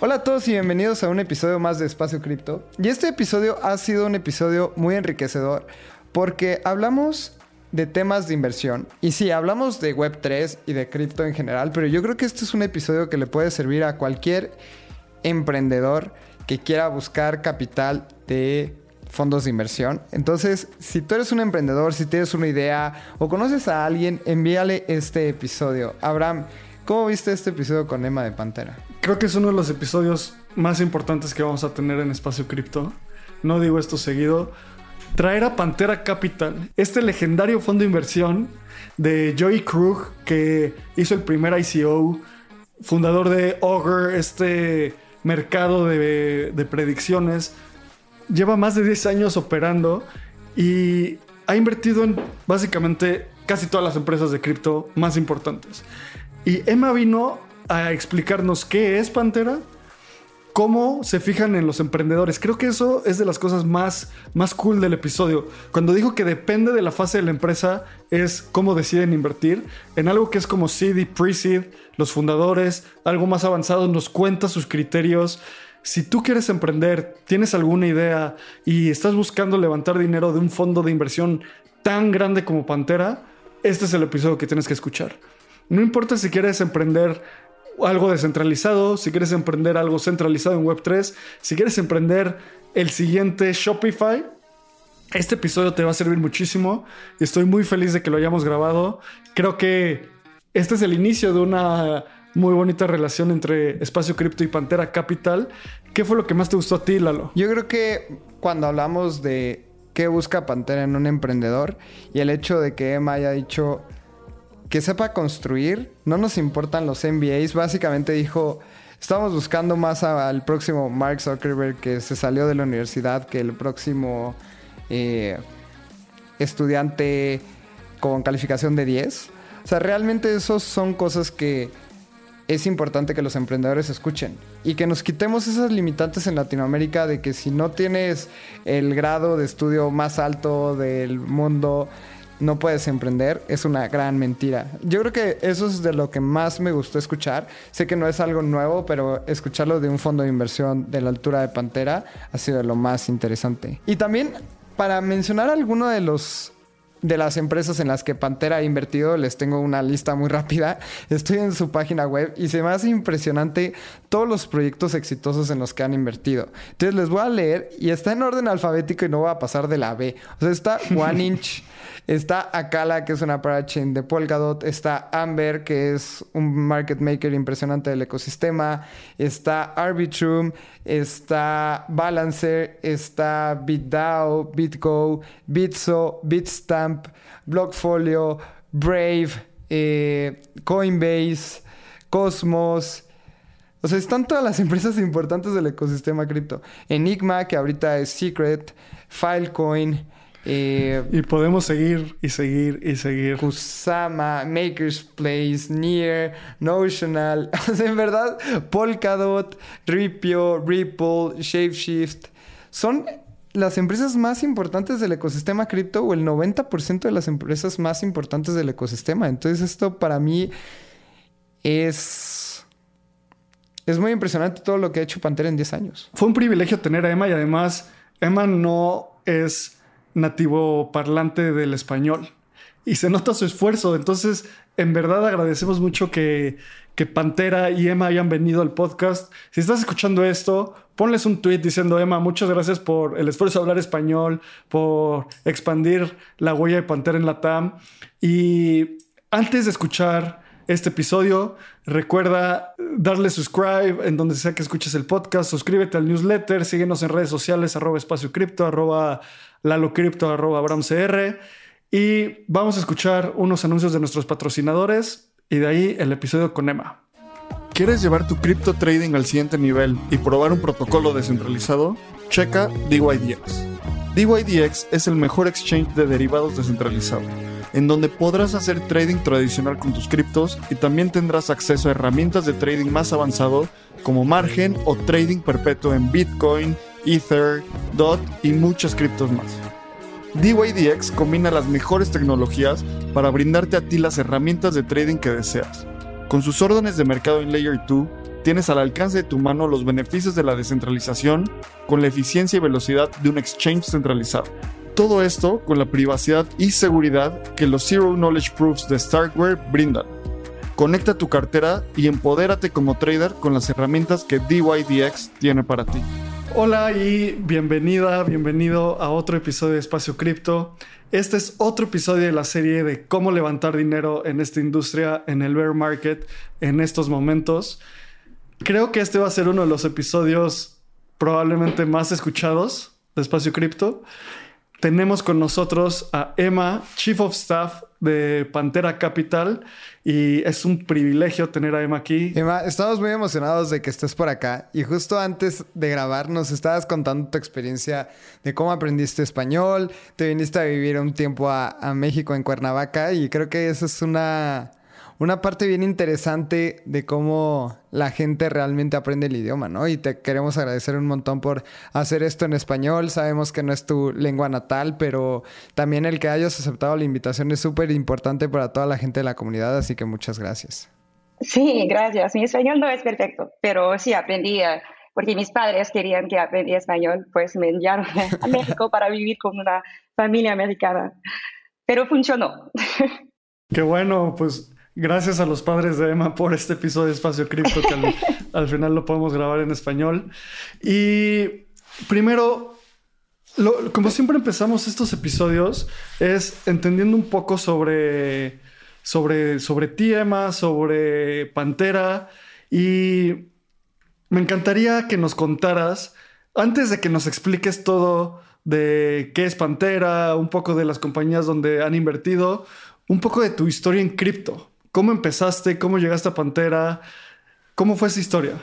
Hola a todos y bienvenidos a un episodio más de Espacio Cripto. Y este episodio ha sido un episodio muy enriquecedor porque hablamos de temas de inversión. Y sí, hablamos de Web3 y de cripto en general, pero yo creo que este es un episodio que le puede servir a cualquier emprendedor que quiera buscar capital de fondos de inversión. Entonces, si tú eres un emprendedor, si tienes una idea o conoces a alguien, envíale este episodio. Abraham, ¿cómo viste este episodio con Emma de Pantera? Creo que es uno de los episodios más importantes que vamos a tener en Espacio Cripto. No digo esto seguido. Traer a Pantera Capital, este legendario fondo de inversión de Joey Krug, que hizo el primer ICO, fundador de Augur, este mercado de, predicciones. Lleva más de 10 años operando y ha invertido en básicamente casi todas las empresas de cripto más importantes. Y Emma vino a explicarnos qué es Pantera, cómo se fijan en los emprendedores. Creo que eso es de las cosas más, más cool del episodio. Cuando dijo que depende de la fase de la empresa, es cómo deciden invertir en algo que es como seed y pre-seed, los fundadores, algo más avanzado, nos cuenta sus criterios. Si tú quieres emprender, tienes alguna idea y estás buscando levantar dinero de un fondo de inversión tan grande como Pantera, este es el episodio que tienes que escuchar. No importa si quieres emprender algo descentralizado, si quieres emprender algo centralizado en Web3, si quieres emprender el siguiente Shopify, este episodio te va a servir muchísimo. Estoy muy feliz de que lo hayamos grabado. Creo que este es el inicio de una muy bonita relación entre Espacio Cripto y Pantera Capital. ¿Qué fue lo que más te gustó a ti, Lalo? Yo creo que cuando hablamos de qué busca Pantera en un emprendedor y el hecho de que Emma haya dicho que sepa construir, no nos importan los MBAs, básicamente dijo, estamos buscando más al próximo Mark Zuckerberg que se salió de la universidad que el próximo eh, estudiante con calificación de 10. O sea, realmente esos son cosas que es importante que los emprendedores escuchen y que nos quitemos esas limitantes en Latinoamérica de que si no tienes el grado de estudio más alto del mundo, no puedes emprender, es una gran mentira. Yo creo que eso es de lo que más me gustó escuchar. Sé que no es algo nuevo, pero escucharlo de un fondo de inversión de la altura de Pantera ha sido lo más interesante. Y también para mencionar alguno de los de las empresas en las que Pantera ha invertido, les tengo una lista muy rápida. Estoy en su página web y se me hace impresionante todos los proyectos exitosos en los que han invertido. Entonces les voy a leer y está en orden alfabético y no va a pasar de la B. O sea, está One Inch. Está Akala, que es una parachain de Polkadot. Está Amber, que es un market maker impresionante del ecosistema. Está Arbitrum. Está Balancer. Está BitDAO, BitGo, Bitso, Bitstamp, Blockfolio, Brave, eh, Coinbase, Cosmos. O sea, están todas las empresas importantes del ecosistema cripto. Enigma, que ahorita es Secret, Filecoin. Eh, y podemos seguir y seguir y seguir. Kusama, Maker's Place, Near, Notional. O sea, en verdad, Polkadot, Ripio, Ripple, Shapeshift. Son las empresas más importantes del ecosistema cripto o el 90% de las empresas más importantes del ecosistema. Entonces esto para mí es... Es muy impresionante todo lo que ha hecho Pantera en 10 años. Fue un privilegio tener a Emma y además Emma no es nativo parlante del español. Y se nota su esfuerzo. Entonces, en verdad agradecemos mucho que, que Pantera y Emma hayan venido al podcast. Si estás escuchando esto, ponles un tweet diciendo, Emma, muchas gracias por el esfuerzo de hablar español, por expandir la huella de Pantera en la TAM. Y antes de escuchar este episodio. Recuerda darle subscribe en donde sea que escuches el podcast. Suscríbete al newsletter. Síguenos en redes sociales, arroba espacio cripto, arroba lalocripto, arroba abramcr. Y vamos a escuchar unos anuncios de nuestros patrocinadores y de ahí el episodio con Emma. ¿Quieres llevar tu cripto trading al siguiente nivel y probar un protocolo descentralizado? Checa DYDX. DYDX es el mejor exchange de derivados descentralizado, en donde podrás hacer trading tradicional con tus criptos y también tendrás acceso a herramientas de trading más avanzado como margen o trading perpetuo en Bitcoin, Ether, DOT y muchas criptos más. DYDX combina las mejores tecnologías para brindarte a ti las herramientas de trading que deseas. Con sus órdenes de mercado en Layer 2, tienes al alcance de tu mano los beneficios de la descentralización con la eficiencia y velocidad de un exchange centralizado. Todo esto con la privacidad y seguridad que los Zero Knowledge Proofs de Starkware brindan. Conecta tu cartera y empodérate como trader con las herramientas que DYDX tiene para ti. Hola y bienvenida, bienvenido a otro episodio de Espacio Cripto. Este es otro episodio de la serie de cómo levantar dinero en esta industria, en el bear market, en estos momentos. Creo que este va a ser uno de los episodios probablemente más escuchados de Espacio Cripto. Tenemos con nosotros a Emma, Chief of Staff de Pantera Capital y es un privilegio tener a Emma aquí. Emma, estamos muy emocionados de que estés por acá y justo antes de grabar nos estabas contando tu experiencia de cómo aprendiste español, te viniste a vivir un tiempo a, a México en Cuernavaca y creo que eso es una una parte bien interesante de cómo la gente realmente aprende el idioma, ¿no? Y te queremos agradecer un montón por hacer esto en español. Sabemos que no es tu lengua natal, pero también el que hayas aceptado la invitación es súper importante para toda la gente de la comunidad, así que muchas gracias. Sí, gracias. Mi español no es perfecto, pero sí aprendí, porque mis padres querían que aprendiera español, pues me enviaron a México para vivir con una familia americana. Pero funcionó. Qué bueno, pues Gracias a los padres de Emma por este episodio de Espacio Cripto, que al, final lo podemos grabar en español. Y primero, como siempre empezamos estos episodios, es entendiendo un poco sobre, sobre, sobre ti, Emma, sobre Pantera. Y me encantaría que nos contaras, antes de que nos expliques todo de qué es Pantera, un poco de las compañías donde han invertido, un poco de tu historia en cripto. ¿Cómo empezaste? ¿Cómo llegaste a Pantera? ¿Cómo fue esa historia?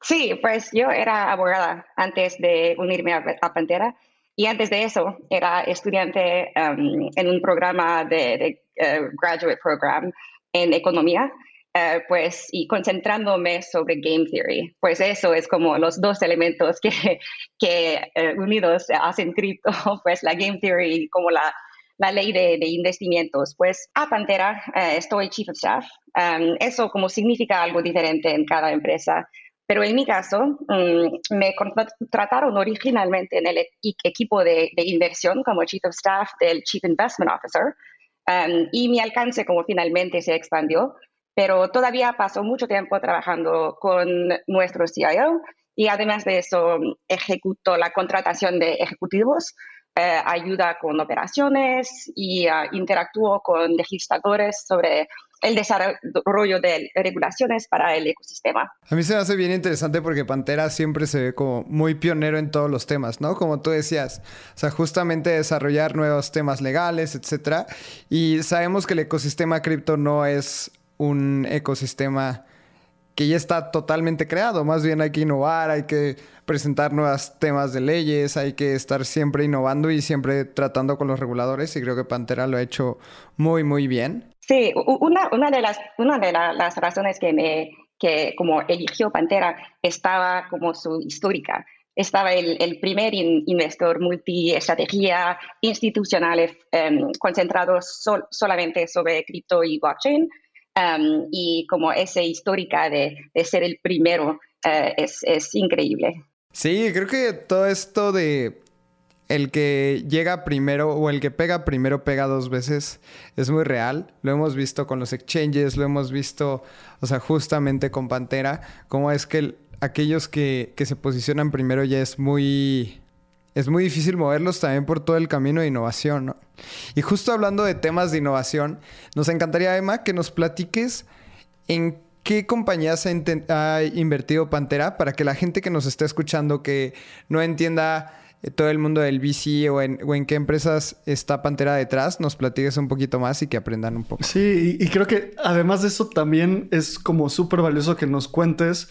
Sí, pues yo era abogada antes de unirme a, Pantera y antes de eso era estudiante um, en un programa de, uh, graduate program en economía. Uh, pues y concentrándome sobre game theory, pues eso es como los dos elementos que, que uh, unidos hacen cripto, pues la game theory como la la ley de, investimientos. Pues a Pantera eh, estoy Chief of Staff. Um, eso como significa algo diferente en cada empresa. Pero en mi caso, mm, me contrataron originalmente en el e-, equipo de, inversión como Chief of Staff del Chief Investment Officer. Um, y mi alcance como finalmente se expandió. Pero todavía pasó mucho tiempo trabajando con nuestro CIO y además de eso ejecutó la contratación de ejecutivos eh, ayuda con operaciones y uh, interactúo con legisladores sobre el desarrollo de regulaciones para el ecosistema. A mí se me hace bien interesante porque Pantera siempre se ve como muy pionero en todos los temas, ¿no? Como tú decías, o sea, justamente desarrollar nuevos temas legales, etcétera. Y sabemos que el ecosistema cripto no es un ecosistema que ya está totalmente creado. Más bien hay que innovar, hay que presentar nuevos temas de leyes, hay que estar siempre innovando y siempre tratando con los reguladores y creo que Pantera lo ha hecho muy, muy bien. Sí, una, una de, las, una de las razones que me que como eligió Pantera estaba como su histórica. Estaba el, el primer in, investor multiestrategia institucional em, concentrado solamente sobre cripto y blockchain. Y como esa histórica de, ser el primero uh, es, es, increíble. Sí, creo que todo esto de el que llega primero o el que pega primero pega dos veces es muy real. Lo hemos visto con los exchanges, lo hemos visto, o sea, justamente con Pantera, cómo es que aquellos que, que se posicionan primero ya es muy es muy difícil moverlos también por todo el camino de innovación, ¿no? Y justo hablando de temas de innovación, nos encantaría, Emma, que nos platiques en qué compañías ha, invertido Pantera para que la gente que nos esté escuchando que no entienda eh, todo el mundo del VC o en, o en qué empresas está Pantera detrás, nos platiques un poquito más y que aprendan un poco. Sí, y, y creo que además de eso también es como súper valioso que nos cuentes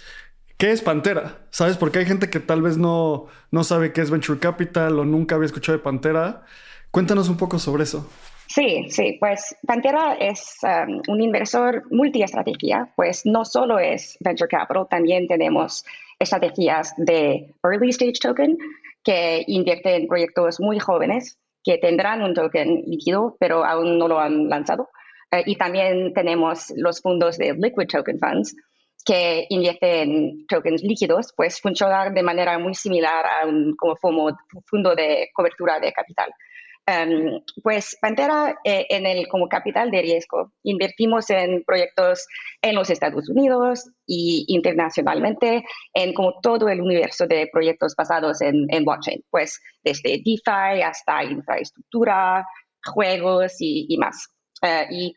¿Qué es Pantera? ¿Sabes? Porque hay gente que tal vez no, no sabe qué es Venture Capital o nunca había escuchado de Pantera. Cuéntanos un poco sobre eso. Sí, sí, pues Pantera es um, un inversor multiestrategia, pues no solo es Venture Capital, también tenemos estrategias de Early Stage Token que invierte en proyectos muy jóvenes que tendrán un token líquido, pero aún no lo han lanzado. Eh, y también tenemos los fondos de Liquid Token Funds, que invierten tokens líquidos, pues funciona de manera muy similar a un como fondo de cobertura de capital. Em, pues Pantera, eh, en el como capital de riesgo, invertimos en proyectos en los Estados Unidos y internacionalmente en como todo el universo de proyectos basados en, blockchain, pues desde DeFi hasta infraestructura, juegos y, más. Eh, y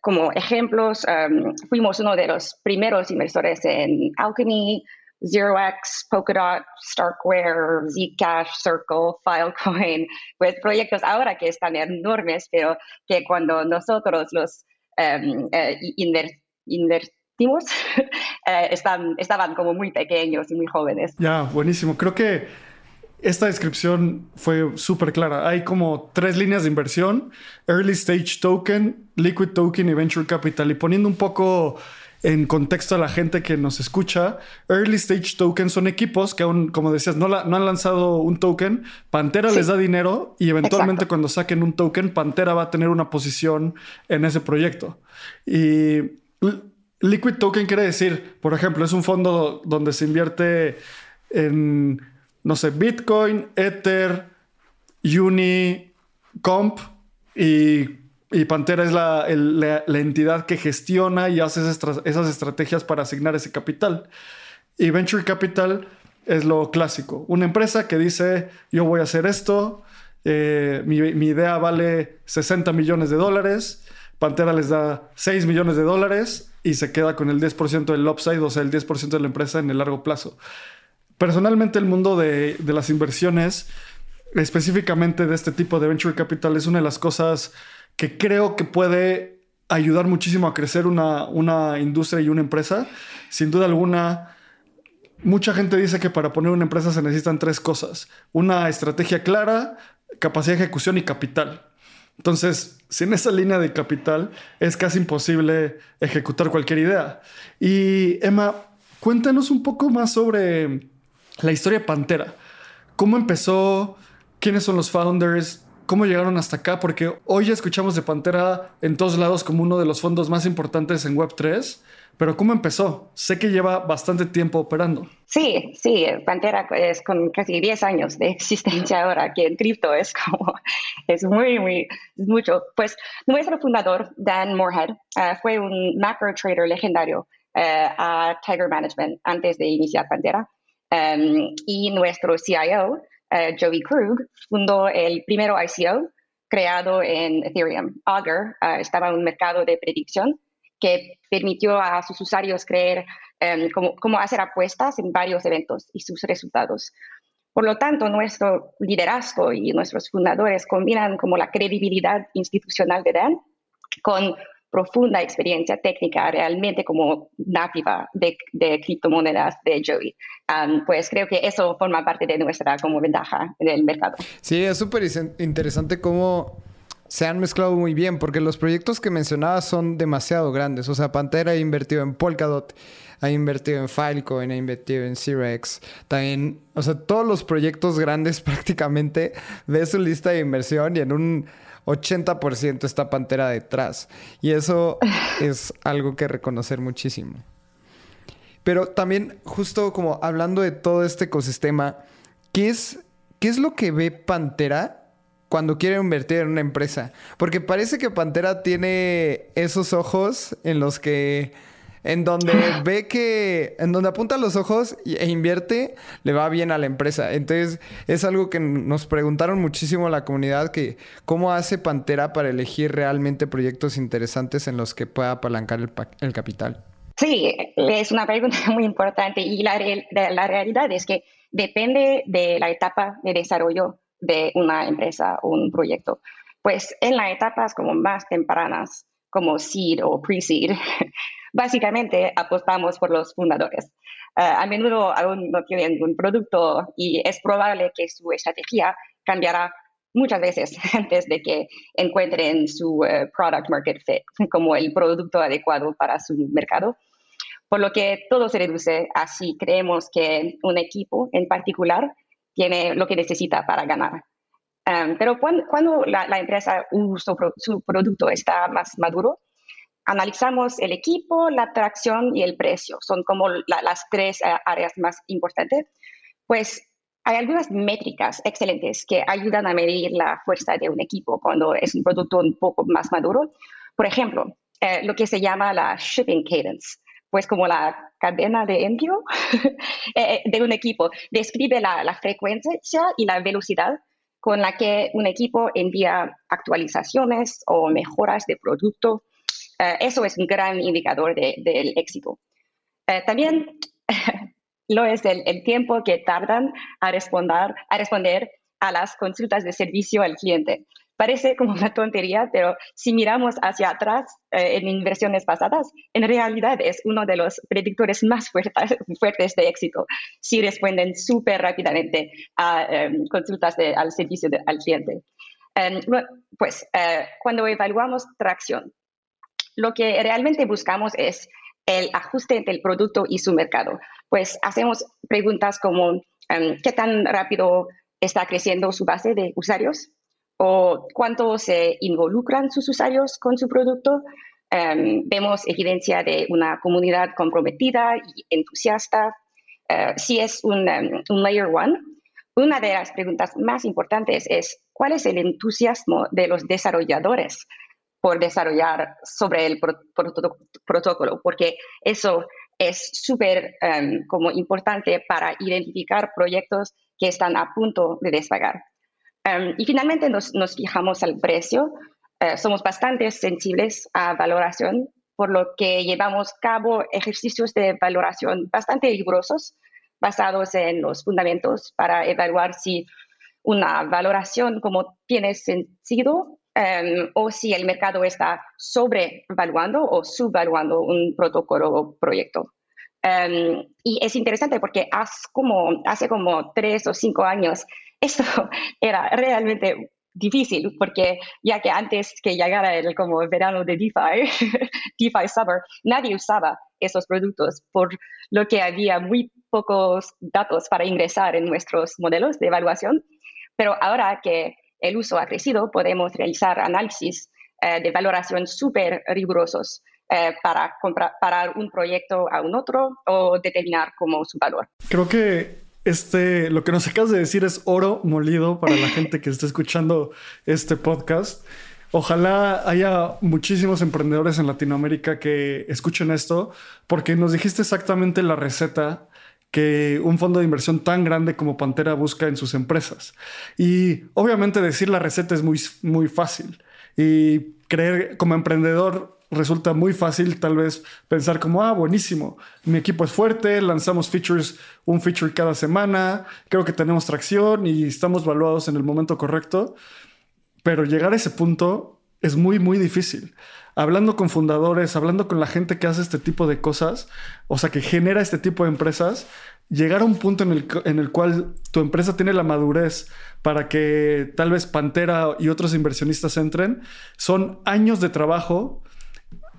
como ejemplos, um, fuimos uno de los primeros inversores en Alchemy, ZeroX, Polkadot, Starkware, Zcash, Circle, Filecoin, pues proyectos ahora que están enormes, pero que cuando nosotros los um, eh, invertimos, eh, están, estaban como muy pequeños y muy jóvenes. Ya, buenísimo. Creo que esta descripción fue súper clara. Hay como tres líneas de inversión, Early Stage Token, Liquid Token y Venture Capital. Y poniendo un poco en contexto a la gente que nos escucha, Early Stage Token son equipos que aún, como decías, no, no han lanzado un token, Pantera les da dinero y eventualmente cuando saquen un token, Pantera va a tener una posición en ese proyecto. Y Liquid Token quiere decir, por ejemplo, es un fondo donde se invierte en no sé, Bitcoin, Ether, Uni, Comp y, Pantera es la, entidad que gestiona y hace esas, estrategias para asignar ese capital. Y Venture Capital es lo clásico. Una empresa que dice, yo voy a hacer esto, eh, mi, mi, idea vale 60 millones de dólares, Pantera les da 6 millones de dólares y se queda con el 10% del upside, o sea, el 10% de la empresa en el largo plazo. Personalmente el mundo de, las inversiones, específicamente de este tipo de venture capital, es una de las cosas que creo que puede ayudar muchísimo a crecer una, una industria y una empresa. Sin duda alguna, mucha gente dice que para poner una empresa se necesitan tres cosas. Una estrategia clara, capacidad de ejecución y capital. Entonces, sin esa línea de capital es casi imposible ejecutar cualquier idea. Y Emma, cuéntanos un poco más sobre la historia de Pantera. ¿Cómo empezó? ¿Quiénes son los founders? ¿Cómo llegaron hasta acá? Porque hoy ya escuchamos de Pantera en todos lados como uno de los fondos más importantes en Web3. Pero ¿cómo empezó? Sé que lleva bastante tiempo operando. Sí, sí, Pantera es con casi 10 años de existencia ahora, que en cripto es como, es muy, muy, mucho. Pues nuestro fundador, Dan Moorhead, eh, fue un macro trader legendario eh, a Tiger Management antes de iniciar Pantera. Em, y nuestro CIO, eh, Joey Krug, fundó el primero ICO creado en Ethereum. Augur eh, estaba en un mercado de predicción que permitió a sus usuarios creer em, cómo, hacer apuestas en varios eventos y sus resultados. Por lo tanto, nuestro liderazgo y nuestros fundadores combinan como la credibilidad institucional de Dan con profunda experiencia técnica realmente como nativa de, de criptomonedas de Joey. pues creo que eso forma parte de nuestra como ventaja del mercado. Sí, es súper interesante cómo se han mezclado muy bien, porque los proyectos que mencionabas son demasiado grandes. O sea, Pantera ha invertido en Polkadot, ha invertido en Filecoin, ha invertido en Cirex. También, o sea, todos los proyectos grandes prácticamente ves su lista de inversión y en un 80% está Pantera detrás. Y eso es algo que reconocer muchísimo. Pero también, justo como hablando de todo este ecosistema, ¿qué es, qué es lo que ve Pantera cuando quiere invertir en una empresa? Porque parece que Pantera tiene esos ojos en los que en donde ve que, en donde apunta los ojos e invierte, le va bien a la empresa. Entonces, es algo que nos preguntaron muchísimo la comunidad, que cómo hace Pantera para elegir realmente proyectos interesantes en los que pueda apalancar el, capital. Sí, es una pregunta muy importante y la, la realidad es que depende de la etapa de desarrollo de una empresa o un proyecto. Pues en las etapas como más tempranas, como seed o pre-seed, básicamente apostamos por los fundadores. Eh, a menudo aún no tienen un producto y es probable que su estrategia cambiará muchas veces antes de que encuentren su eh, product market fit como el producto adecuado para su mercado. Por lo que todo se reduce así creemos que un equipo en particular tiene lo que necesita para ganar. Um, pero cuando, la, empresa o su, producto está más maduro, analizamos el equipo, la atracción y el precio. Son como las tres eh, áreas más importantes. Pues hay algunas métricas excelentes que ayudan a medir la fuerza de un equipo cuando es un producto un poco más maduro. Por ejemplo, eh, lo que se llama la shipping cadence, pues como la cadena de envío eh, de un equipo. Describe la, frecuencia y la velocidad con la que un equipo envía actualizaciones o mejoras de producto. Eh, eso es un gran indicador del éxito. también lo es el, tiempo que tardan a responder a las consultas de servicio al cliente. Parece como una tontería, pero si miramos hacia atrás eh, en inversiones pasadas, en realidad es uno de los predictores más fuertes, fuertes de éxito si responden súper rápidamente a em, consultas de, al servicio al cliente. Em, pues eh, cuando evaluamos tracción, lo que realmente buscamos es el ajuste entre el producto y su mercado. Pues hacemos preguntas como em, qué tan rápido está creciendo su base de usuarios o cuánto se involucran sus usuarios con su producto. Em, vemos evidencia de una comunidad comprometida y entusiasta. Eh, si es un, em, un layer one, una de las preguntas más importantes es cuál es el entusiasmo de los desarrolladores por desarrollar sobre el protocolo, porque eso es súper em, como importante para identificar proyectos que están a punto de despegar. Em, y finalmente nos, fijamos al precio. Eh, somos bastante sensibles a valoración, por lo que llevamos a cabo ejercicios de valoración bastante rigurosos, basados en los fundamentos para evaluar si una valoración como tiene sentido Em, o si el mercado está sobrevaluando o subvaluando un protocolo o proyecto. Em, y es interesante porque hace como, hace como tres o cinco años esto era realmente difícil porque ya que antes que llegara el como verano de DeFi, DeFi Summer, nadie usaba esos productos por lo que había muy pocos datos para ingresar en nuestros modelos de evaluación. Pero ahora que el uso ha crecido, podemos realizar análisis eh, de valoración súper rigurosos eh, para comparar un proyecto a un otro o determinar como su valor. Creo que este, lo que nos acabas de decir es oro molido para la gente que está escuchando este podcast. Ojalá haya muchísimos emprendedores en Latinoamérica que escuchen esto, porque nos dijiste exactamente la receta que un fondo de inversión tan grande como Pantera busca en sus empresas. Y obviamente decir la receta es muy, muy fácil. Y creer como emprendedor resulta muy fácil tal vez pensar como, ah, buenísimo, mi equipo es fuerte, lanzamos features, un feature cada semana, creo que tenemos tracción y estamos valuados en el momento correcto. Pero llegar a ese punto es muy, muy difícil hablando con fundadores, hablando con la gente que hace este tipo de cosas, o sea, que genera este tipo de empresas, llegar a un punto en el, en el cual tu empresa tiene la madurez para que tal vez Pantera y otros inversionistas entren, son años de trabajo,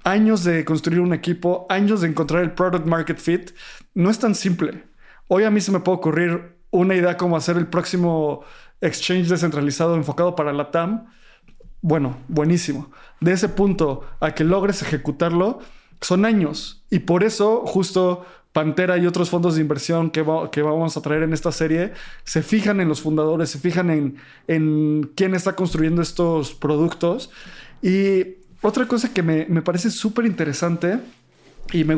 años de construir un equipo, años de encontrar el product market fit. No es tan simple. Hoy a mí se me puede ocurrir una idea como hacer el próximo exchange descentralizado enfocado para la TAM bueno, buenísimo. De ese punto a que logres ejecutarlo, son años. Y por eso, justo Pantera y otros fondos de inversión que, que vamos a traer en esta serie se fijan en los fundadores, se fijan en, en quién está construyendo estos productos. Y otra cosa que me, parece súper interesante y me,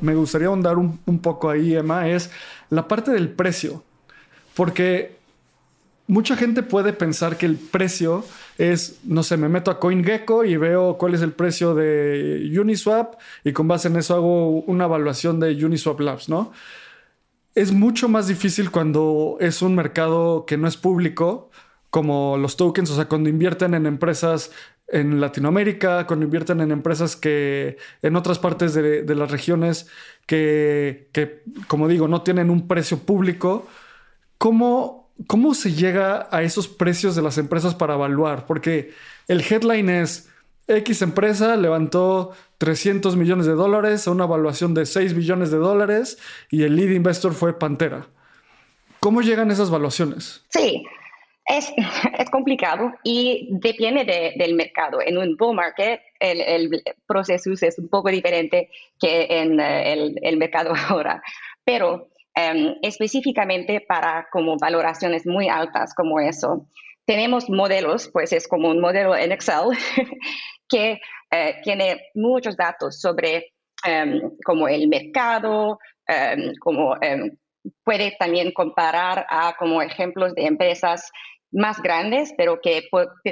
me gustaría ahondar un, un poco ahí, Emma, es la parte del precio. Porque mucha gente puede pensar que el precio es, no sé, me meto a CoinGecko y veo cuál es el precio de Uniswap y con base en eso hago una evaluación de Uniswap Labs, ¿no? es mucho más difícil cuando es un mercado que no es público, como los tokens, o sea, cuando invierten en empresas en Latinoamérica, cuando invierten en empresas que en otras partes de, las regiones que, como digo, no tienen un precio público, ¿cómo, ¿cómo se llega a esos precios de las empresas para evaluar? Porque el headline es X empresa levantó 300 millones de dólares a una evaluación de 6 billones de dólares y el lead investor fue Pantera. ¿Cómo llegan esas valuaciones? Sí, es, es complicado y depende del mercado. En un bull market, el, proceso es un poco diferente que en eh, el, mercado ahora. Pero em, específicamente para como valoraciones muy altas como eso, tenemos modelos, pues es como un modelo en Excel que eh, tiene muchos datos sobre em, como el mercado, em, como puede también comparar a como ejemplos de empresas más grandes, pero que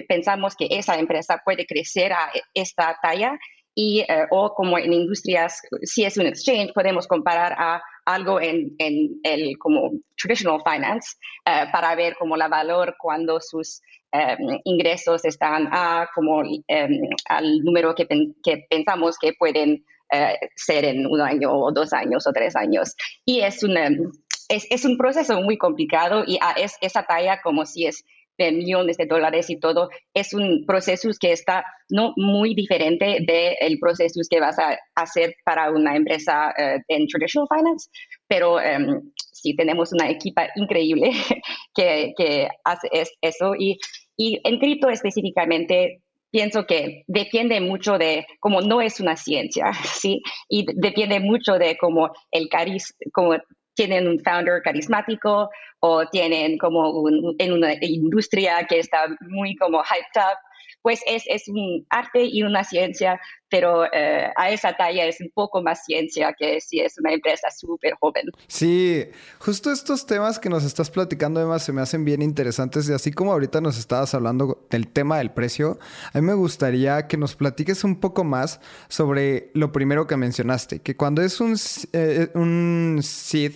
pensamos que esa empresa puede crecer a esta talla y eh, o como en industrias, si es un exchange, podemos comparar a algo en, en el como traditional finance eh, para ver como la valor cuando sus em, ingresos están a como em, al número que, que, pensamos que pueden eh, ser en un año o dos años o tres años. Y es un, em, es, es un proceso muy complicado y a es, esa talla como si es de millones de dólares y todo, es un proceso que está no muy diferente del proceso que vas a hacer para una empresa eh, en traditional finance, pero um, sí tenemos una equipa increíble que, que hace eso y, y en cripto específicamente pienso que depende mucho de cómo no es una ciencia, ¿sí? Y depende mucho de cómo el cariz, como tienen un founder carismático o tienen como en una industria que está muy como hyped up, pues es, es un arte y una ciencia, pero eh, a esa talla es un poco más ciencia que si es una empresa súper joven. Sí, justo estos temas que nos estás platicando, Emma, se me hacen bien interesantes y así como ahorita nos estabas hablando del tema del precio, a mí me gustaría que nos platiques un poco más sobre lo primero que mencionaste, que cuando es un, eh, un seed,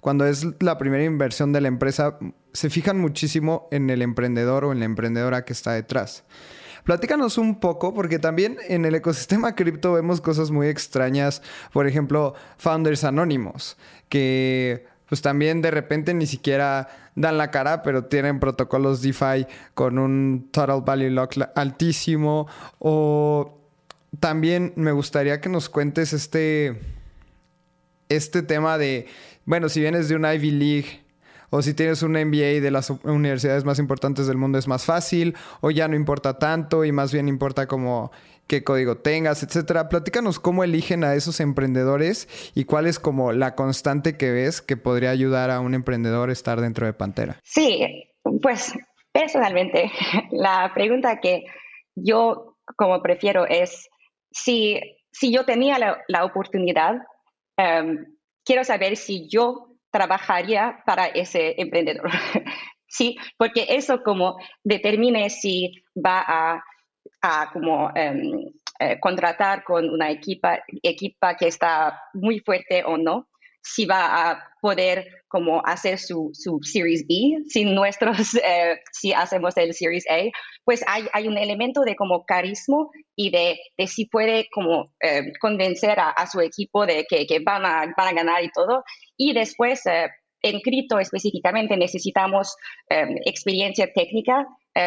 cuando es la primera inversión de la empresa, se fijan muchísimo en el emprendedor o en la emprendedora que está detrás. Platícanos un poco, porque también en el ecosistema cripto vemos cosas muy extrañas. Por ejemplo, founders anónimos, que pues también de repente ni siquiera dan la cara, pero tienen protocolos DeFi con un total value lock altísimo. O también me gustaría que nos cuentes este, este tema de bueno, si vienes de una Ivy League o si tienes un MBA de las universidades más importantes del mundo es más fácil o ya no importa tanto y más bien importa como qué código tengas, etcétera. Platícanos cómo eligen a esos emprendedores y cuál es como la constante que ves que podría ayudar a un emprendedor a estar dentro de Pantera. Sí, pues personalmente la pregunta que yo como prefiero es si, si yo tenía la, oportunidad em, quiero saber si yo trabajaría para ese emprendedor. sí, porque eso como determine si va a, como em, eh, contratar con una equipa, equipa que está muy fuerte o no si va a poder como hacer su, su Series B sin nuestros, eh, si hacemos el Series A, pues hay, hay, un elemento de como carisma y de, de si puede como eh, convencer a, su equipo de que, que, van, a, van a ganar y todo. Y después, eh, en cripto específicamente, necesitamos experiencia técnica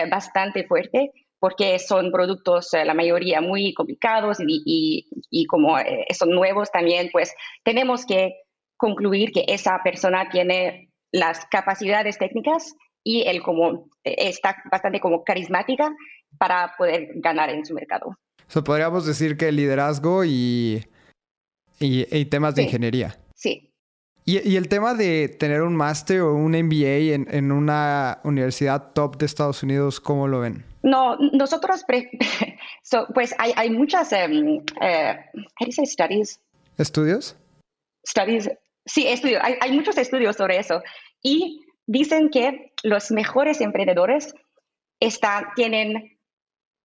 bastante fuerte porque son productos, la mayoría muy complicados y, y, y como son nuevos también, pues tenemos que concluir que esa persona tiene las capacidades técnicas y el como está bastante como carismática para poder ganar en su mercado. podríamos decir que liderazgo y, y, temas de ingeniería. Sí. Y, el tema de tener un máster o un MBA en, una universidad top de Estados Unidos, ¿cómo lo ven? No, nosotros, pues hay, hay muchas, um, uh, studies? ¿Estudios? Studies, Sí, estudio. Hay, muchos estudios sobre eso. Y dicen que los mejores emprendedores están, tienen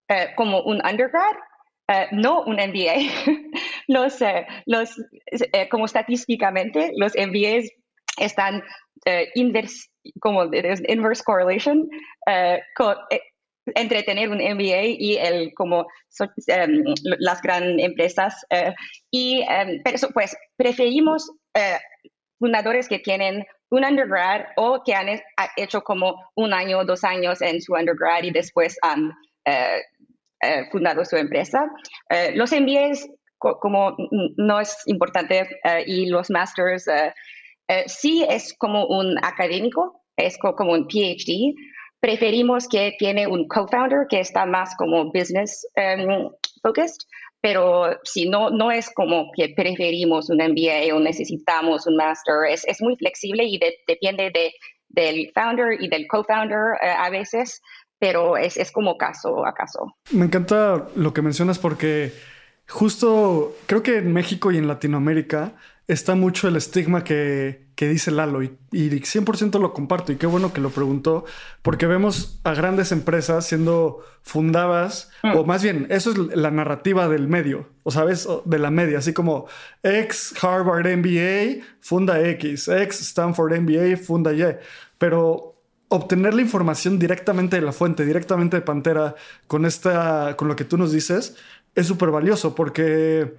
eh, como un undergrad, eh, no un MBA. los, eh, los, como estadísticamente, los MBAs están como inverse correlation entre tener un MBA y el como em, las grandes empresas y em, pero pues preferimos fundadores que tienen un undergrad o que han hecho como un año o dos años en su undergrad y después han eh, eh, fundado su empresa. Eh, los MBAs como no es importante y los masters sí es como un académico, es como un PhD. Preferimos que tiene un co-founder que está más como business um, focused pero si no, no es como que preferimos un MBA o necesitamos un master, es, es muy flexible y depende de, del founder y del co-founder eh, a veces, pero es, es como caso a caso. Me encanta lo que mencionas porque justo creo que en México y en Latinoamérica está mucho el estigma que, dice Lalo y, y, 100% lo comparto. Y qué bueno que lo preguntó porque vemos a grandes empresas siendo fundadas mm. o más bien eso es la narrativa del medio o sabes de la media así como ex Harvard MBA funda X ex Stanford MBA funda Y. Pero obtener la información directamente de la fuente directamente de Pantera con esta con lo que tú nos dices es súper valioso porque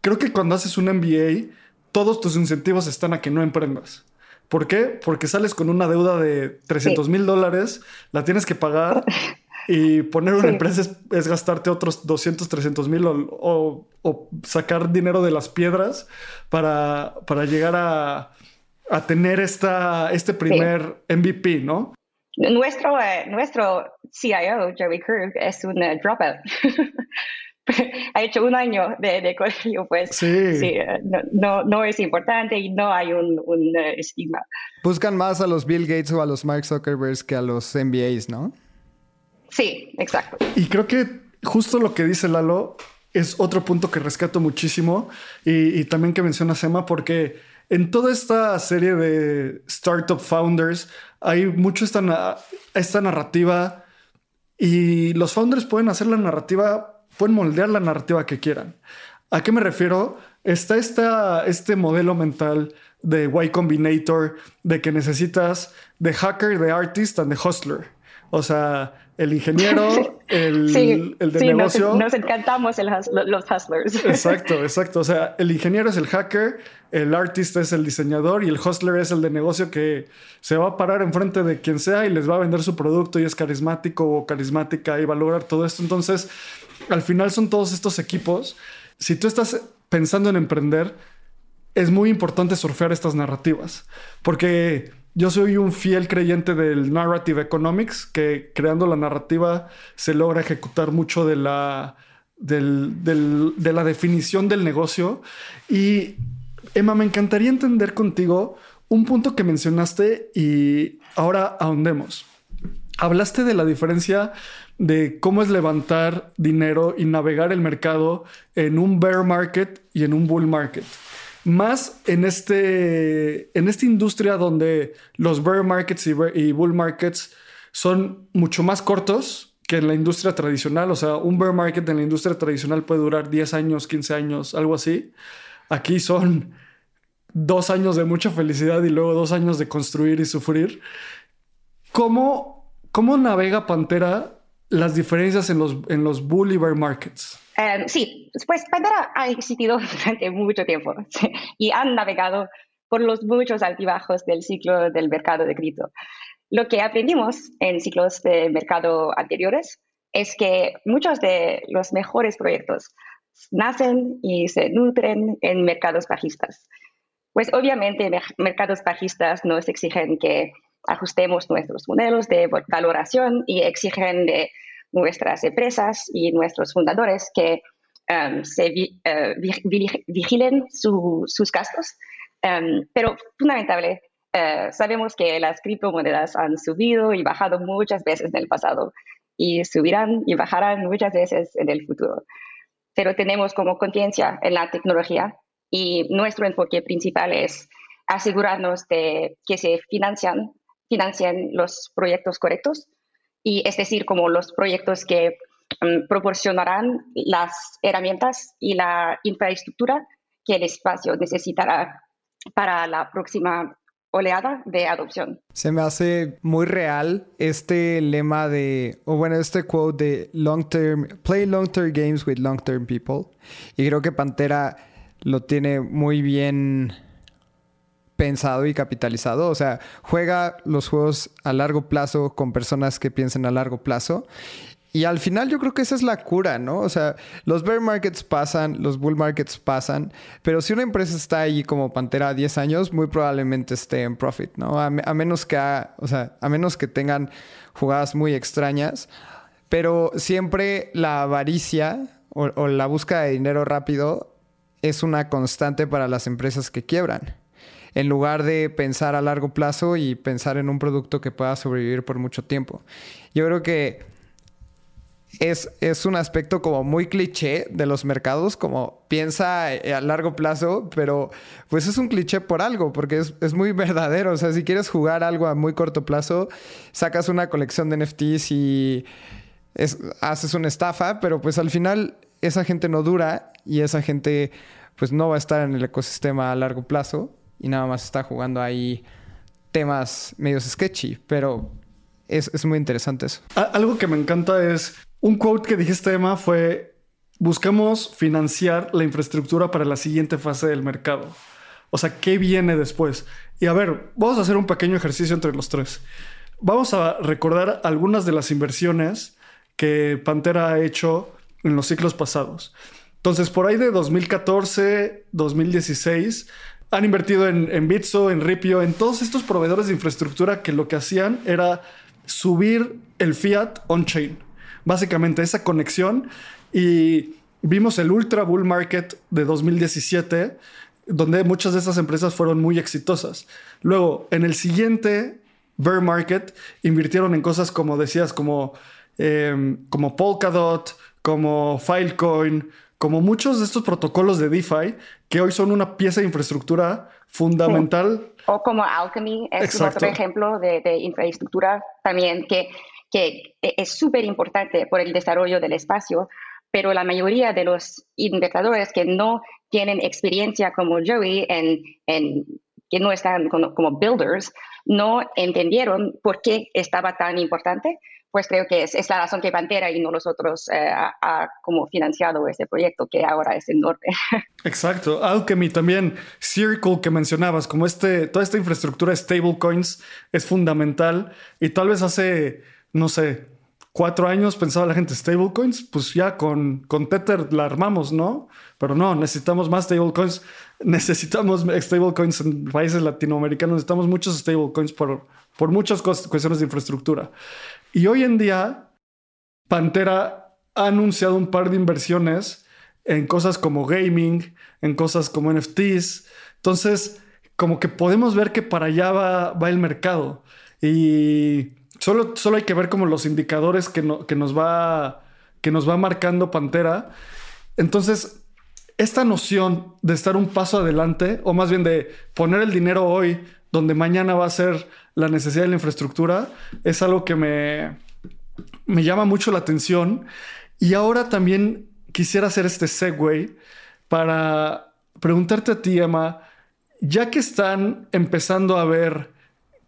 creo que cuando haces un MBA todos tus incentivos están a que no emprendas. ¿Por qué? Porque sales con una deuda de 300 mil dólares, la tienes que pagar y poner una empresa es, gastarte otros 200, 300 mil o, sacar dinero de las piedras para, para llegar a, tener esta, este primer MVP, ¿no? Nuestro, eh, nuestro CIO, Jerry Krug, es un eh, dropout. ha hecho un año de, colegio, pues sí. Eh, no, no, es importante y no hay un, eh, estigma. Buscan más a los Bill Gates o a los Mark Zuckerberg que a los MBAs, ¿no? Sí, exacto. Y creo que justo lo que dice Lalo es otro punto que rescato muchísimo y, también que menciona Sema porque en toda esta serie de startup founders hay mucho esta, esta narrativa y los founders pueden hacer la narrativa pueden moldear la narrativa que quieran. ¿A qué me refiero? Está este modelo mental de Y Combinator de que necesitas de hacker, de artist and de hustler. O sea, el ingeniero, el, el de negocio. Nos, encantamos los hustlers. Exacto, exacto. O sea, el ingeniero es el hacker, el artist es el diseñador y el hustler es el de negocio que se va a parar enfrente de quien sea y les va a vender su producto y es carismático o carismática y va a lograr todo esto. Entonces, al final son todos estos equipos. Si tú estás pensando en emprender, es muy importante surfear estas narrativas, porque yo soy un fiel creyente del narrative economics, que creando la narrativa se logra ejecutar mucho de la, de la definición del negocio. Y Emma, me encantaría entender contigo un punto que mencionaste y ahora ahondemos. Hablaste de la diferencia de cómo es levantar dinero y navegar el mercado en un bear market y en un bull market. Más en, este, en esta industria donde los bear markets y, bull markets son mucho más cortos que en la industria tradicional. O sea, un bear market en la industria tradicional puede durar 10 años, 15 años, algo así. Aquí son dos años de mucha felicidad y luego dos años de construir y sufrir. ¿Cómo, cómo navega Pantera las diferencias en los, en los bull markets? Em, sí, pues Pandora ha existido durante mucho tiempo y han navegado por los muchos altibajos del ciclo del mercado de cripto. Lo que aprendimos en ciclos de mercado anteriores es que muchos de los mejores proyectos nacen y se nutren en mercados bajistas. Pues obviamente mercados bajistas nos exigen que ajustemos nuestros modelos de valoración y exigen de nuestras empresas y nuestros fundadores que um, se eh, vigilen sus gastos. Um, pero fundamentalmente, uh, sabemos que las criptomonedas han subido y bajado muchas veces en el pasado y subirán y bajarán muchas veces en el futuro. Pero tenemos como conciencia en la tecnología y nuestro enfoque principal es asegurarnos de que se financian financien los proyectos correctos, y es decir, como los proyectos que mm, proporcionarán las herramientas y la infraestructura que el espacio necesitará para la próxima oleada de adopción. Se me hace muy real este lema de, o bueno, este quote de long term, play long term games with long term people. Y creo que Pantera lo tiene muy bien pensado y capitalizado. O sea, juega los juegos a largo plazo con personas que piensen a largo plazo. Y al final yo creo que esa es la cura, ¿no? O sea, los bear markets pasan, los bull markets pasan, pero si una empresa está ahí como Pantera 10 años, muy probablemente esté en profit, ¿no? A, menos que, o sea, a menos que tengan jugadas muy extrañas, pero siempre la avaricia o, o la búsqueda de dinero rápido es una constante para las empresas que quiebran en lugar de pensar a largo plazo y pensar en un producto que pueda sobrevivir por mucho tiempo. Yo creo que es, es, un aspecto como muy cliché de los mercados, como piensa eh, a largo plazo, pero pues es un cliché por algo, porque es, es, muy verdadero. O sea, si quieres jugar algo a muy corto plazo, sacas una colección de NFTs y haces una estafa, pero pues al final esa gente no dura y esa gente pues no va a estar en el ecosistema a largo plazo y nada más está jugando ahí temas medios sketchy, pero es, es muy interesante eso. Algo que me encanta es un quote que dijiste, Emma, fue, buscamos financiar la infraestructura para la siguiente fase del mercado. O sea, ¿qué viene después? Y a ver, vamos a hacer un pequeño ejercicio entre los tres. Vamos a recordar algunas de las inversiones que Pantera ha hecho en los ciclos pasados. Entonces, por ahí de 2014, 2016, han invertido en, Bitso, en Ripio, en todos estos proveedores de infraestructura que lo que hacían era subir el fiat on-chain básicamente esa conexión y vimos el Ultra Bull Market de 2017, donde muchas de esas empresas fueron muy exitosas. Luego, en el siguiente Bear Market, invirtieron en cosas como decías, como, em, como Polkadot, como Filecoin, como muchos de estos protocolos de DeFi que hoy son una pieza de infraestructura fundamental. O como Alchemy es otro ejemplo de, de infraestructura también que que es súper importante por el desarrollo del espacio, pero la mayoría de los inversores que no tienen experiencia como Joey en, en que no están como, builders, no entendieron por qué estaba tan importante, pues creo que es, es la razón que Pantera y no los otros eh, ha, como financiado ese proyecto que ahora es enorme. Exacto. Alchemy también, Circle que mencionabas, como este, toda esta infraestructura de stablecoins es fundamental y tal vez hace no sé, cuatro años pensaba la gente stablecoins, pues ya con, con Tether la armamos, ¿no? Pero no, necesitamos más stablecoins, necesitamos stablecoins en países latinoamericanos, necesitamos muchos stablecoins por, por muchas cuestiones de infraestructura. Y hoy en día, Pantera ha anunciado un par de inversiones en cosas como gaming, en cosas como NFTs. Entonces, como que podemos ver que para allá va, va el mercado. Y Solo, solo hay que ver como los indicadores que, que, nos va, que nos va marcando Pantera. Entonces, esta noción de estar un paso adelante, o más bien de poner el dinero hoy donde mañana va a ser la necesidad de la infraestructura, es algo que me, me llama mucho la atención. Y ahora también quisiera hacer este segue para preguntarte a ti, Emma, ya que están empezando a ver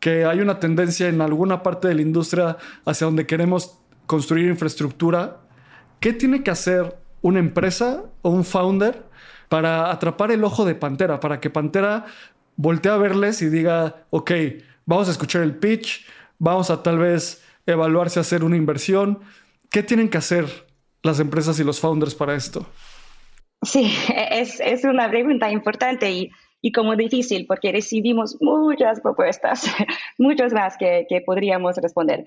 que hay una tendencia en alguna parte de la industria hacia donde queremos construir infraestructura, ¿qué tiene que hacer una empresa o un founder para atrapar el ojo de Pantera, para que Pantera voltee a verles y diga, ok, vamos a escuchar el pitch, vamos a tal vez evaluar si hacer una inversión. ¿Qué tienen que hacer las empresas y los founders para esto? Sí, es, es una pregunta importante y y como difícil porque recibimos muchas propuestas, muchas más que, que podríamos responder.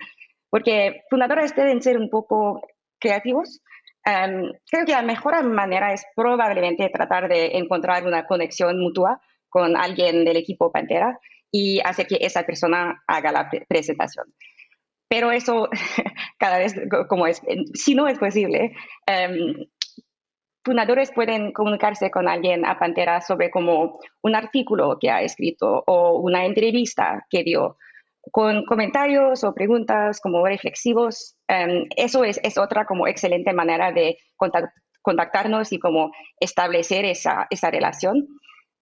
Porque fundadores deben ser un poco creativos. Em, creo que la mejor manera es probablemente tratar de encontrar una conexión mutua con alguien del equipo Pantera y hacer que esa persona haga la presentación. Pero eso cada vez como es, si no es posible, um, fundadores pueden comunicarse con alguien a Pantera sobre como un artículo que ha escrito o una entrevista que dio con comentarios o preguntas como reflexivos. Em, eso es, es, otra como excelente manera de contactarnos y como establecer esa, esa relación.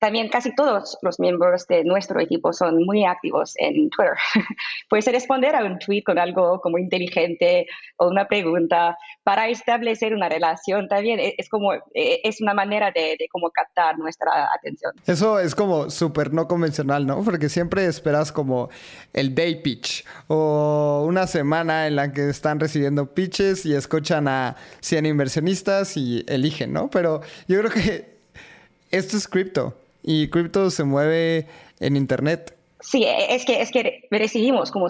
También casi todos los miembros de nuestro equipo son muy activos en Twitter. Puedes responder a un tweet con algo como inteligente o una pregunta para establecer una relación también. E, es como, e, es una manera de, de como captar nuestra atención. Eso es como súper no convencional, ¿no? Porque siempre esperas como el day pitch o una semana en la que están recibiendo pitches y escuchan a 100 inversionistas y eligen, ¿no? Pero yo creo que esto es cripto y cripto se mueve en internet. Sí, es que, es que recibimos como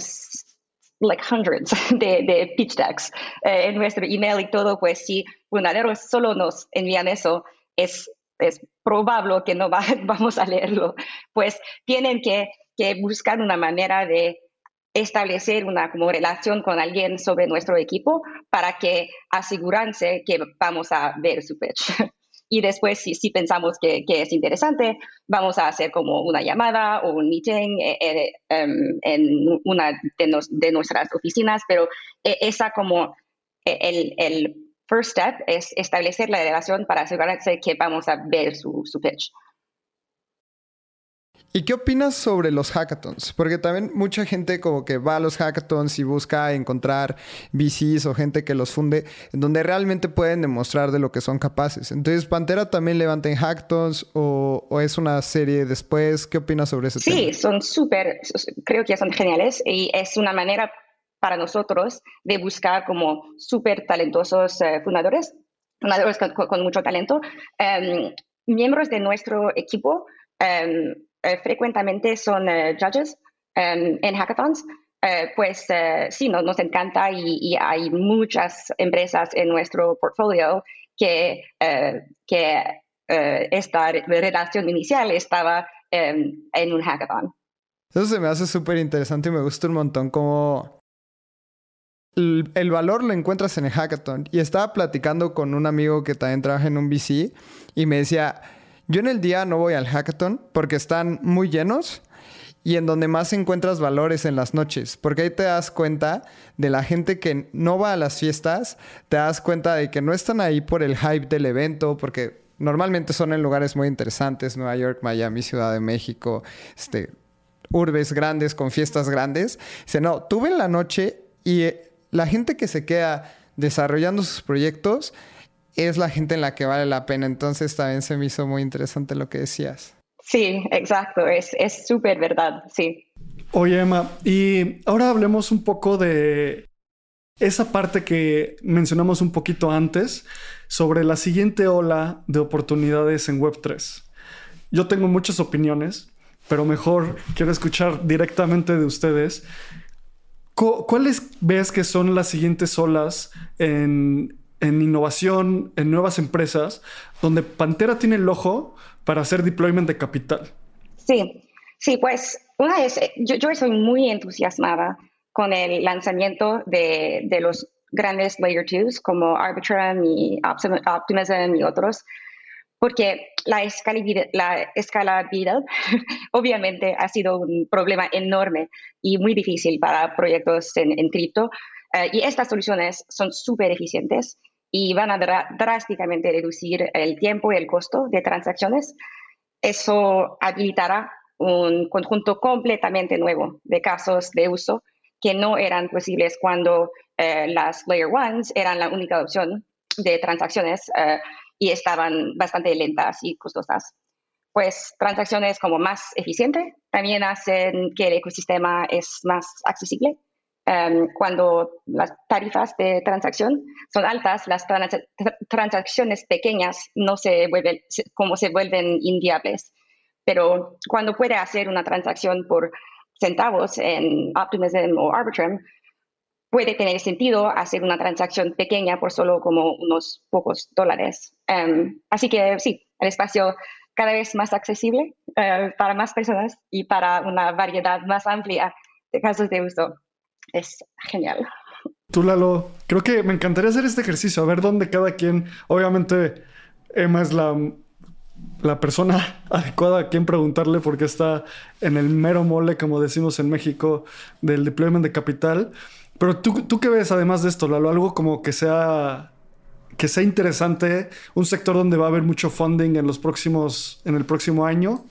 like hundreds de, de pitch decks eh, en nuestro email y todo, pues si fundaderos solo nos envían eso, es, es probable que no vamos a leerlo. Pues tienen que, que buscar una manera de establecer una como relación con alguien sobre nuestro equipo para que aseguranse que vamos a ver su pitch. y después, si, pensamos que, es interesante, vamos a hacer como una llamada o un meeting eh, eh, em, en una de, nos, de, nuestras oficinas, pero eh, esa como el, el, first step es establecer la relación para asegurarse que vamos a ver su pitch. ¿Y qué opinas sobre los hackathons? Porque también mucha gente como que va a los hackathons y busca encontrar VCs o gente que los funde, donde realmente pueden demostrar de lo que son capaces. Entonces, ¿Pantera también levanta en hackathons o, es una serie después? ¿Qué opinas sobre ese sí, tema? Sí, son súper, creo que son geniales y es una manera para nosotros de buscar como súper talentosos eh, fundadores, fundadores con, mucho talento, um, miembros de nuestro equipo. Um, eh, frecuentemente son eh, judges em, en hackathons. Eh, pues sí, nos encanta y, hay muchas empresas en nuestro portfolio que, que esta relación inicial estaba em, en un hackathon. Eso se me hace súper interesante y me gusta un montón como el, el, valor lo encuentras en el hackathon. Y estaba platicando con un amigo que también trabaja en un VC y me decía, yo en el día no voy al hackathon porque están muy llenos y en donde más encuentras valores en las noches, porque ahí te das cuenta de la gente que no va a las fiestas, te das cuenta de que no están ahí por el hype del evento, porque normalmente son en lugares muy interesantes, Nueva York, Miami, Ciudad de México, este, urbes grandes con fiestas grandes. Dice, no, tuve en la noche y eh, la gente que se queda desarrollando sus proyectos es la gente en la que vale la pena. Entonces también se me hizo muy interesante lo que decías. Sí, exacto, es súper verdad, sí. Oye, Emma, y ahora hablemos un poco de esa parte que mencionamos un poquito antes sobre la siguiente ola de oportunidades en Web3. Yo tengo muchas opiniones, pero mejor quiero escuchar directamente de ustedes. ¿Cuáles ves que son las siguientes olas en en innovación, en nuevas empresas, donde Pantera tiene el ojo para hacer deployment de capital. Sí, sí, pues una vez, yo, yo estoy muy entusiasmada con el lanzamiento de, de los grandes Layer 2 como Arbitrum y Optimism y otros, porque la escalabilidad, la escalabilidad obviamente ha sido un problema enorme y muy difícil para proyectos en, en cripto. Uh, y estas soluciones son súper eficientes y van a drásticamente reducir el tiempo y el costo de transacciones. Eso habilitará un conjunto completamente nuevo de casos de uso que no eran posibles cuando eh, las Layer Ones eran la única opción de transacciones eh, y estaban bastante lentas y costosas. Pues transacciones como más eficiente también hacen que el ecosistema es más accesible Em, cuando las tarifas de transacción son altas, las transacciones pequeñas no se vuelven, como se vuelven inviables. Pero cuando puede hacer una transacción por centavos en Optimism o Arbitrum, puede tener sentido hacer una transacción pequeña por solo como unos pocos dólares. Um, así que sí, el espacio cada vez más accesible uh, para más personas y para una variedad más amplia de casos de uso es genial. Tú, Lalo, creo que me encantaría hacer este ejercicio, a ver dónde cada quien, obviamente Emma es la, la persona adecuada a quien preguntarle porque está en el mero mole, como decimos en México, del deployment de capital. Pero tú, tú qué ves además de esto, Lalo, algo como que sea que sea interesante, un sector donde va a haber mucho funding en los próximos, en el próximo año.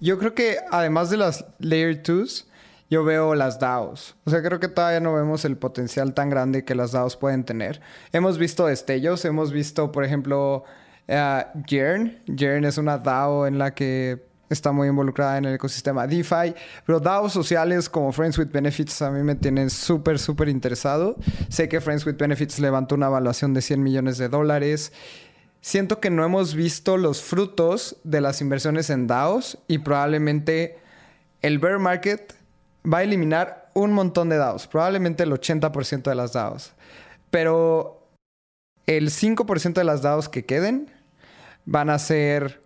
Yo creo que además de las Layer 2s, yo veo las DAOs. O sea, creo que todavía no vemos el potencial tan grande que las DAOs pueden tener. Hemos visto destellos, hemos visto, por ejemplo, uh, Yearn. Yearn es una DAO en la que está muy involucrada en el ecosistema DeFi, pero DAOs sociales como Friends with Benefits a mí me tienen súper, súper interesado. Sé que Friends with Benefits levantó una evaluación de 100 millones de dólares. Siento que no hemos visto los frutos de las inversiones en DAOs y probablemente el bear market va a eliminar un montón de DAOs, probablemente el 80% de las DAOs. Pero el 5% de las DAOs que queden van a ser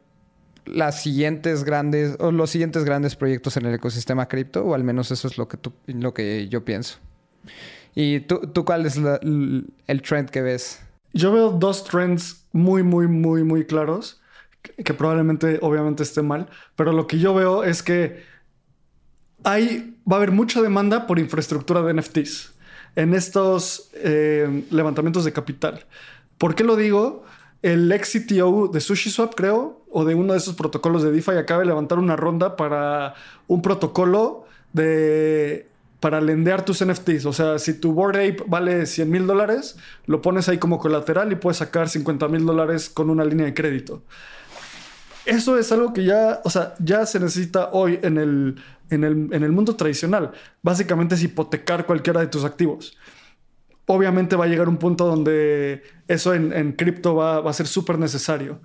las siguientes grandes o los siguientes grandes proyectos en el ecosistema cripto, o al menos eso es lo que, tú, lo que yo pienso. ¿Y tú, tú cuál es el trend que ves? Yo veo dos trends muy, muy, muy, muy claros, que probablemente, obviamente, esté mal, pero lo que yo veo es que hay, va a haber mucha demanda por infraestructura de NFTs en estos eh, levantamientos de capital. ¿Por qué lo digo? El ex CTO de SushiSwap, creo, o de uno de esos protocolos de DeFi, acaba de levantar una ronda para un protocolo de para lendear tus NFTs. O sea, si tu Board Ape vale 100 mil dólares, lo pones ahí como colateral y puedes sacar 50 mil dólares con una línea de crédito. Eso es algo que ya, o sea, ya se necesita hoy en el, en el, mundo tradicional. Básicamente es hipotecar cualquiera de tus activos. Obviamente va a llegar un punto donde eso en, cripto va, a ser súper necesario.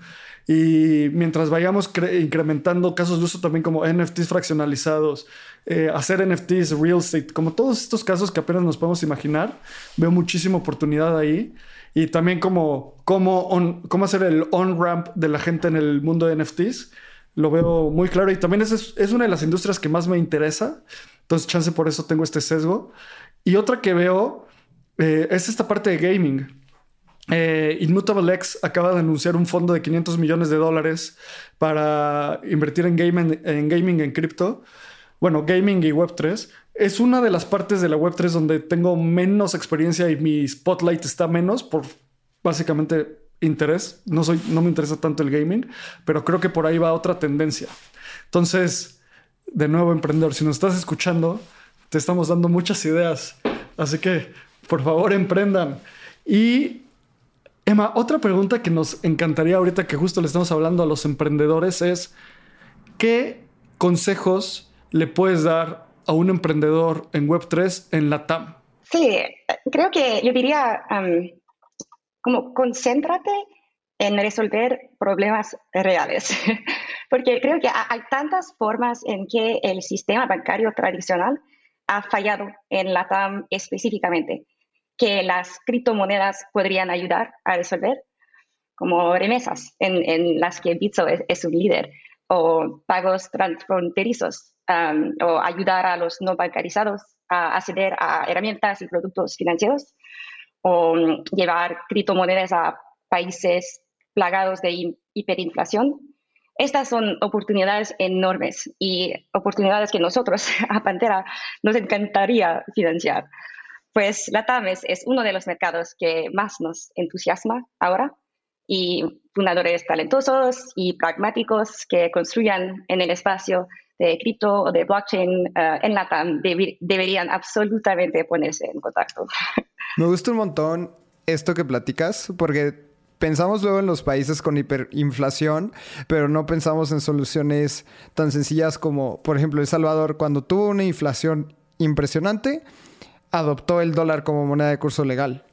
Y mientras vayamos incrementando casos de uso también como NFTs fraccionalizados, eh, hacer NFTs, real estate, como todos estos casos que apenas nos podemos imaginar, veo muchísima oportunidad ahí y también como cómo, cómo hacer el on-ramp de la gente en el mundo de NFTs. Lo veo muy claro y también es, es una de las industrias que más me interesa. Entonces, chance por eso tengo este sesgo. Y otra que veo eh, es esta parte de gaming. Eh, X acaba de anunciar un fondo de 500 millones de dólares para invertir en, game, en gaming en cripto. Bueno, gaming y Web3 es una de las partes de la Web3 donde tengo menos experiencia y mi spotlight está menos por básicamente interés. No, soy, no me interesa tanto el gaming, pero creo que por ahí va otra tendencia. Entonces, de nuevo, emprendedor, si nos estás escuchando, te estamos dando muchas ideas. Así que, por favor, emprendan. Y, Emma, otra pregunta que nos encantaría ahorita que justo le estamos hablando a los emprendedores es, ¿qué consejos le puedes dar a un emprendedor en Web3 en la TAM? Sí, creo que yo diría como concéntrate en resolver problemas reales, porque creo que hay tantas formas en que el sistema bancario tradicional ha fallado en la TAM específicamente, que las criptomonedas podrían ayudar a resolver, como remesas en, las que Bitso es un líder, o pagos transfronterizos Um, o ayudar a los no bancarizados a acceder a herramientas y productos financieros o um, llevar criptomonedas a países plagados de hiperinflación. Estas son oportunidades enormes y oportunidades que nosotros, a Pantera, nos encantaría financiar. Pues la TAMES es uno de los mercados que más nos entusiasma ahora y fundadores talentosos y pragmáticos que construyan en el espacio de cripto o de blockchain eh, en la TAM deberían absolutamente ponerse en contacto. Me gusta un montón esto que platicas porque pensamos luego en los países con hiperinflación, pero no pensamos en soluciones tan sencillas como, por ejemplo, El Salvador, cuando tuvo una inflación impresionante, adoptó el dólar como moneda de curso legal.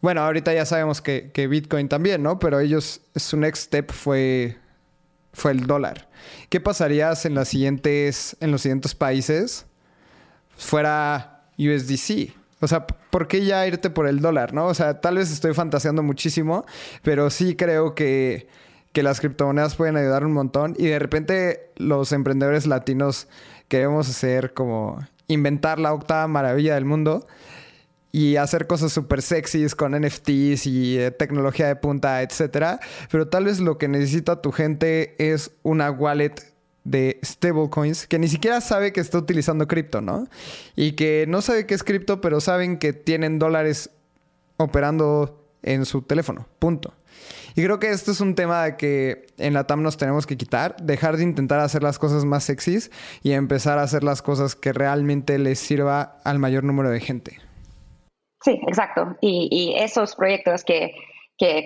Bueno, ahorita ya sabemos que, que Bitcoin también, ¿no? Pero ellos, su next step fue fue el dólar. ¿Qué pasaría en, los siguientes países fuera USDC? O sea, ¿por qué ya irte por el dólar, no? O sea, tal vez estoy fantaseando muchísimo, pero sí creo que, que las criptomonedas pueden ayudar un montón y de repente los emprendedores latinos queremos hacer como inventar la octava maravilla del mundo y hacer cosas súper sexys con NFTs y eh, tecnología de punta, etcétera. Pero tal vez lo que necesita tu gente es una wallet de stablecoins que ni siquiera sabe que está utilizando cripto, ¿no? Y que no sabe qué es cripto, pero saben que tienen dólares operando en su teléfono. Punto. Y creo que esto es un tema que en la TAM nos tenemos que quitar, dejar de intentar hacer las cosas más sexys y empezar a hacer las cosas que realmente les sirva al mayor número de gente. Sí, exacto. Y, esos proyectos que,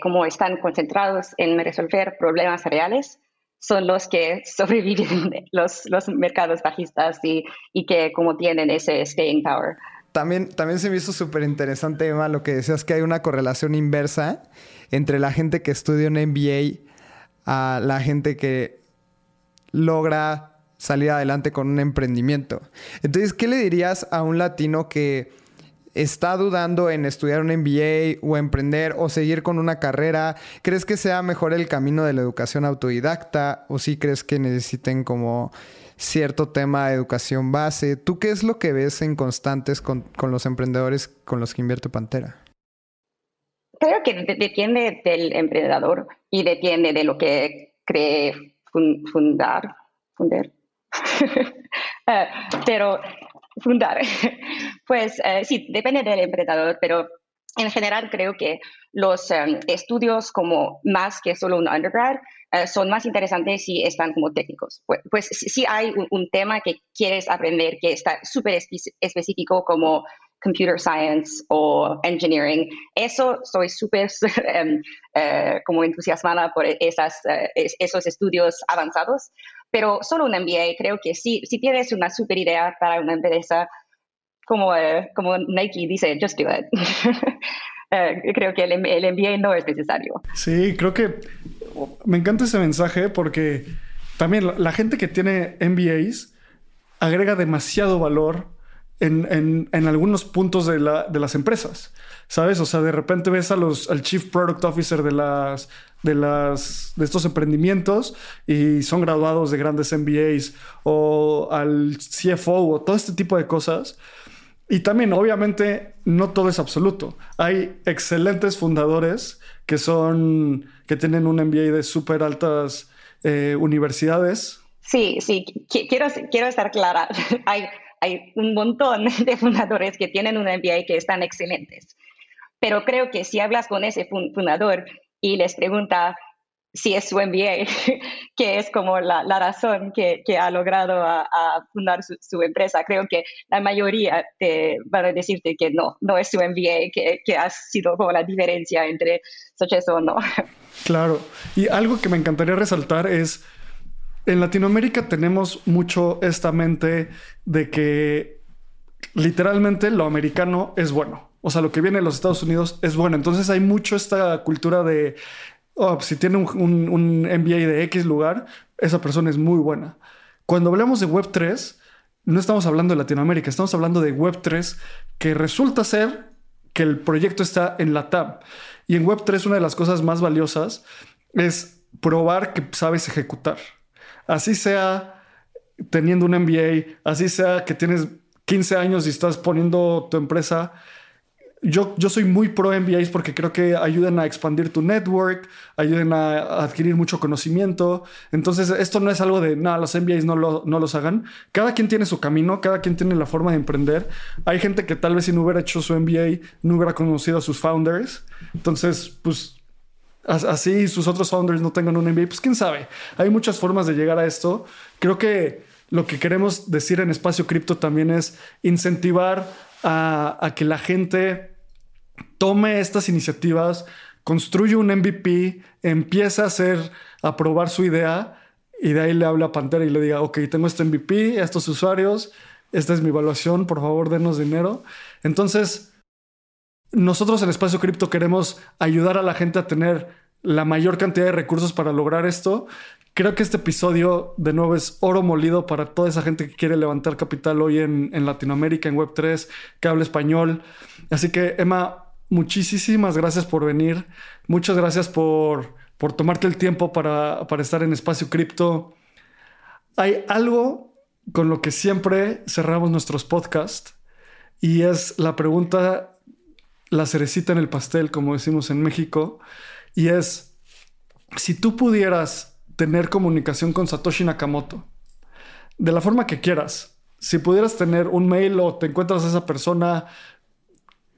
como están concentrados en resolver problemas reales, son los que sobreviven los, mercados bajistas y, y, que como tienen ese staying power. También, también se me hizo súper interesante, Emma, lo que decías que hay una correlación inversa entre la gente que estudia un MBA a la gente que logra salir adelante con un emprendimiento. Entonces, ¿qué le dirías a un latino que está dudando en estudiar un MBA o emprender o seguir con una carrera? ¿Crees que sea mejor el camino de la educación autodidacta o sí crees que necesiten como cierto tema de educación base? ¿Tú qué es lo que ves en constantes con, los emprendedores con los que invierte Pantera? Creo que depende del emprendedor y depende de lo que cree fundar. Fundar. Eh, pero fundar. pues eh, sí, depende del emprendedor, pero en general creo que los em, estudios como más que solo un undergrad eh, son más interesantes si están como técnicos. Pues, pues si, hay un, tema que quieres aprender que está súper específico como computer science o engineering. Eso soy súper em, eh, como entusiasmada por esas, eh, esos estudios avanzados, pero solo un MBA creo que sí, si tienes una super idea para una empresa, como, eh, como Nike dice, just do it. creo que el, el MBA no es necesario. Sí, creo que me encanta ese mensaje porque también la gente que tiene MBAs agrega demasiado valor en, algunos puntos de, las empresas, ¿sabes? O sea, de repente ves a los, al Chief Product Officer de, las, de, las, de estos emprendimientos y son graduados de grandes MBAs o al CFO o todo este tipo de cosas. Y también, obviamente, no todo es absoluto. Hay excelentes fundadores que son, que tienen un MBA de súper altas eh, universidades. Sí, sí, quiero, quiero estar clara. Hay hay un montón de fundadores que tienen un MBA que están excelentes. Pero creo que si hablas con ese fundador y les pregunta si es su MBA, que es como la, razón que, ha logrado a, fundar su, empresa, creo que la mayoría te van a decirte que no, no es su MBA, que, que ha sido como la diferencia entre eso o no. Claro, y algo que me encantaría resaltar es en Latinoamérica tenemos mucho esta mente de que literalmente lo americano es bueno. O sea, lo que viene de los Estados Unidos es bueno. Entonces hay mucho esta cultura de, oh, si tiene un, un, MBA de X lugar, esa persona es muy buena. Cuando hablamos de Web3, no estamos hablando de Latinoamérica, estamos hablando de Web3 que resulta ser que el proyecto está en la TAM. Y en Web3 una de las cosas más valiosas es probar que sabes ejecutar así sea teniendo un MBA, así sea que tienes 15 años y estás poniendo tu empresa. Yo, yo soy muy pro MBAs porque creo que ayudan a expandir tu network, ayudan a adquirir mucho conocimiento. Entonces, esto no es algo de, nada, los MBAs no, no los hagan. Cada quien tiene su camino, cada quien tiene la forma de emprender. Hay gente que tal vez si no hubiera hecho su MBA, no hubiera conocido a sus founders. Entonces, pues así sus otros founders no tengan un MBA, pues quién sabe. Hay muchas formas de llegar a esto. Creo que lo que queremos decir en Espacio Cripto también es incentivar a, que la gente tome estas iniciativas, construye un MVP, empieza a hacer, a probar su idea y de ahí le habla a Pantera y le diga, ok, tengo este MVP, estos usuarios, esta es mi evaluación, por favor, denos dinero. Entonces, nosotros en Espacio Cripto queremos ayudar a la gente a tener la mayor cantidad de recursos para lograr esto. Creo que este episodio de nuevo es oro molido para toda esa gente que quiere levantar capital hoy en, Latinoamérica, en Web3, que habla español. Así que, Emma, muchísimas gracias por venir. Muchas gracias por, por tomarte el tiempo para, para estar en Espacio Cripto. Hay algo con lo que siempre cerramos nuestros podcasts y es la pregunta la cerecita en el pastel, como decimos en México, y es, si tú pudieras tener comunicación con Satoshi Nakamoto, de la forma que quieras, si pudieras tener un mail o te encuentras a esa persona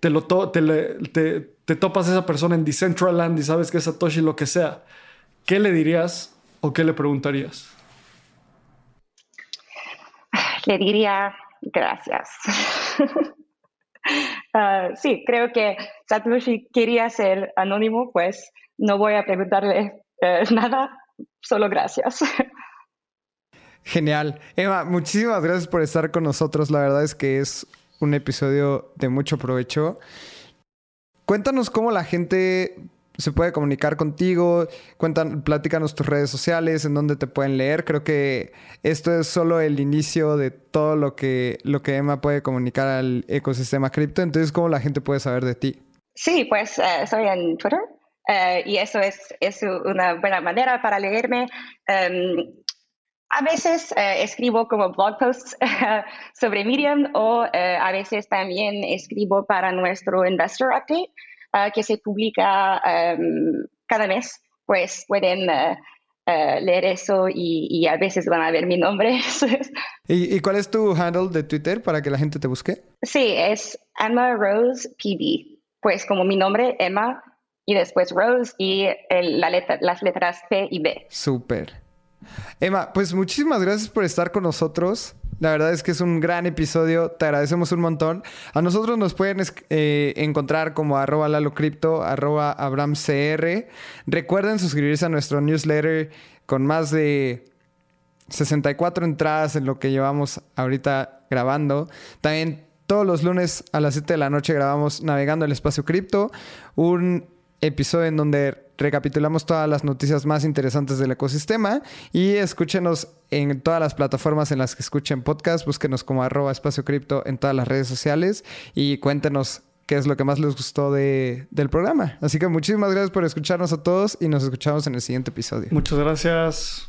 te, lo te, te, topas a esa persona en Decentraland y sabes que es Satoshi lo que sea, ¿qué le dirías o qué le preguntarías? Le diría gracias. Ah, sí, creo que Satoshi quería ser anónimo, pues no voy a preguntarle eh, nada, solo gracias. Genial. Emma, muchísimas gracias por estar con nosotros. La verdad es que es un episodio de mucho provecho. Cuéntanos cómo la gente se puede comunicar contigo. Cuéntanos, platícanos tus redes sociales, en dónde te pueden leer. Creo que esto es solo el inicio de todo lo que, lo que Emma puede comunicar al ecosistema cripto. Entonces, ¿cómo la gente puede saber de ti? Sí, pues uh, en Twitter uh, y eso es, es, una buena manera para leerme. Um, a veces eh, escribo como blog posts sobre Medium o a veces también escribo para nuestro Investor Update eh, que se publica em, cada mes. Pues pueden leer eso y, a veces van a ver mi nombre. ¿Y, cuál es tu handle de Twitter para que la gente te busque? Sí, es Emma Rose PB. Pues como mi nombre, Emma, y después Rose y la las letras P y B. Súper. Emma, pues muchísimas gracias por estar con nosotros. La verdad es que es un gran episodio. Te agradecemos un montón. A nosotros nos pueden eh, encontrar como arroba lalocrypto, arroba abramcr. Recuerden suscribirse a nuestro newsletter con más de 64 entradas en lo que llevamos ahorita grabando. También todos los lunes a las 7 de la noche grabamos Navegando el Espacio Cripto, un episodio en donde recapitulamos todas las noticias más interesantes del ecosistema y escúchenos en todas las plataformas en las que escuchen podcast, búsquenos como arroba espacio cripto en todas las redes sociales y cuéntenos qué es lo que más les gustó de, del programa. Así que muchísimas gracias por escucharnos a todos y nos escuchamos en el siguiente episodio. Muchas gracias.